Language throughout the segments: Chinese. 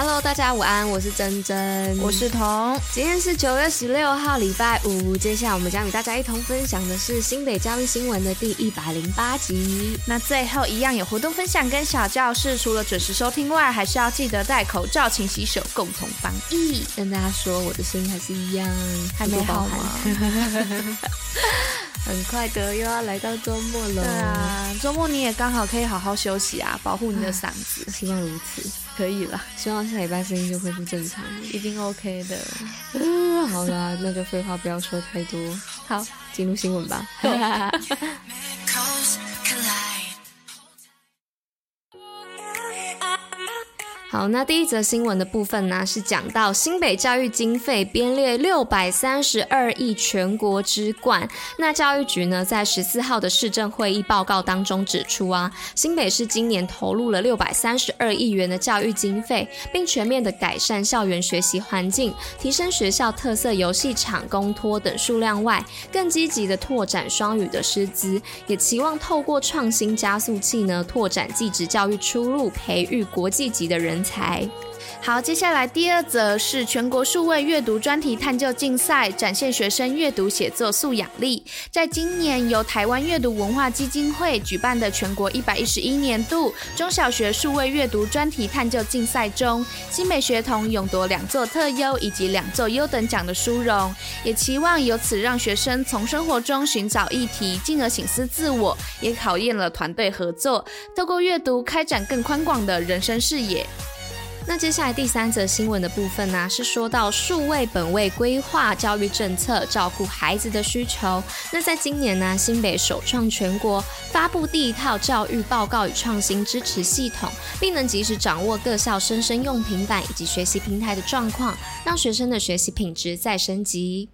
Hello，大家午安，我是珍珍，我是彤。今天是九月十六号，礼拜五。接下来我们将与大家一同分享的是新北教育新闻的第一百零八集。那最后一样有活动分享跟小教室，除了准时收听外，还是要记得戴口罩、勤洗手，共同防疫。跟大家说，我的声音还是一样，还没好吗？很快的又要来到周末了。对啊，周末你也刚好可以好好休息啊，保护你的嗓子。希望如此。可以了，希望下礼拜声音就恢复正常，一定 OK 的。嗯，好啦，那就废话不要说太多，好，进入新闻吧。好，那第一则新闻的部分呢，是讲到新北教育经费编列六百三十二亿，全国之冠。那教育局呢，在十四号的市政会议报告当中指出啊，新北市今年投入了六百三十二亿元的教育经费，并全面的改善校园学习环境，提升学校特色游戏场、公托等数量外，更积极的拓展双语的师资，也期望透过创新加速器呢，拓展技职教育出路，培育国际级的人才。好，接下来第二则是全国数位阅读专题探究竞赛，展现学生阅读写作素养力。在今年由台湾阅读文化基金会举办的全国一百一十一年度中小学数位阅读专题探究竞赛中，新美学童勇夺两座特优以及两座优等奖的殊荣，也期望由此让学生从生活中寻找议题，进而省思自我，也考验了团队合作，透过阅读开展更宽广的人生视野。那接下来第三则新闻的部分呢、是说到数位本位规划教育政策，照顾孩子的需求。那在今年呢，新北首创全国发布第一套教育报告与创新支持系统，并能及时掌握各校生生用平板以及学习平台的状况，让学生的学习品质再升级。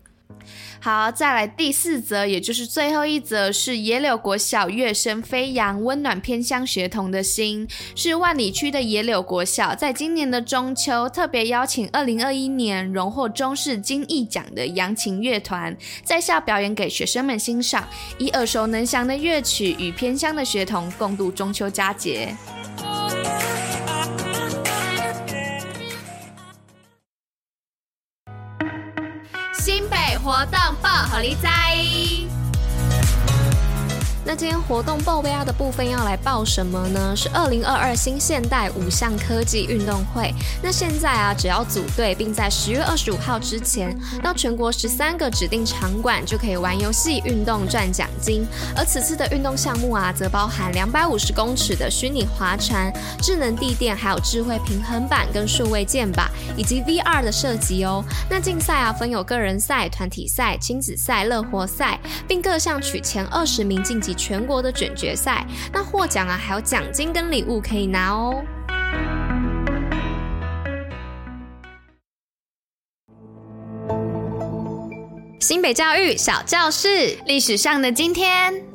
好，再来第四则，也就是最后一则，是野柳国小乐声飞扬，温暖偏乡学童的心。是万里区的野柳国小，在今年的中秋特别邀请二零二一年荣获中视金艺奖的扬琴乐团，在校表演给学生们欣赏，以耳熟能详的乐曲与偏乡的学童共度中秋佳节。新北活动报，虎哩知。那今天活动报备啊的部分要来报什么呢？是二零二二新现代五项科技运动会。那现在啊，只要组队，并在十月二十五号之前到全国十三个指定场馆，就可以玩游戏、运动赚奖金。而此次的运动项目啊，则包含两百五十公尺的虚拟划船、智能地垫，还有智慧平衡板跟数位键吧，以及 VR 的设计哦。那竞赛啊，分有个人赛、团体赛、亲子赛、乐活赛，并各项取前二十名晋级。全国的准决赛，那获奖啊，还有奖金跟礼物可以拿哦。新北教育小教室，历史上的今天。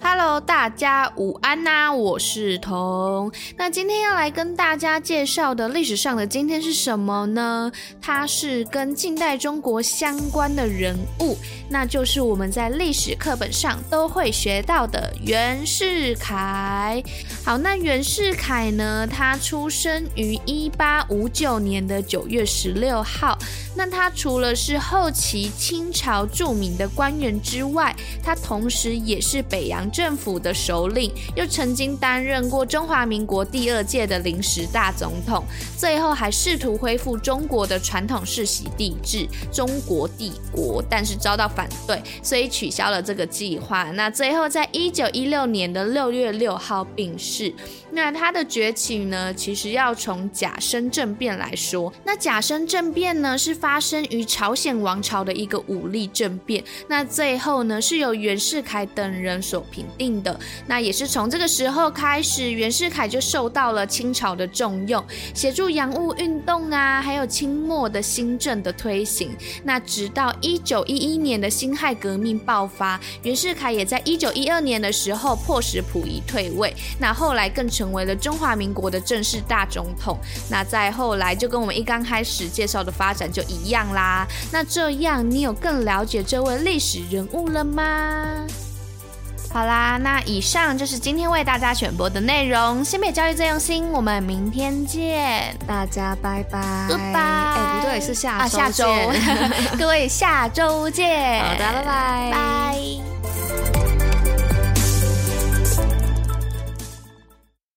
Hello，大家午安呐、我是彤。那今天要来跟大家介绍的历史上的今天是什么呢？它是跟近代中国相关的人物，那就是我们在历史课本上都会学到的袁世凯。好，那袁世凯呢，他出生于一八五九年的九月十六号。那他除了是后期清朝著名的官员之外，他同时也是北洋。政府的首领，又曾经担任过中华民国第二届的临时大总统，最后还试图恢复中国的传统世袭帝制——中国帝国，但是遭到反对，所以取消了这个计划。那最后在一九一六年的六月六号病逝。那他的崛起呢，其实要从甲申政变来说。那甲申政变呢，是发生于朝鲜王朝的一个武力政变。那最后呢，是由袁世凯等人所。平定的。那也是从这个时候开始，袁世凯就受到了清朝的重用，协助洋务运动啊，还有清末的新政的推行。那直到一九一一年的辛亥革命爆发，袁世凯也在一九一二年的时候迫使溥仪退位。那后来更成为了中华民国的正式大总统。那再后来就跟我们一刚开始介绍的发展就一样啦。那这样你有更了解这位历史人物了吗？好啦，那以上就是今天为大家选播的内容。新北教育最用心，我们明天见，大家拜拜，Goodbye。哎，不对，是下啊，下周，各位下周见。好的，拜拜，拜。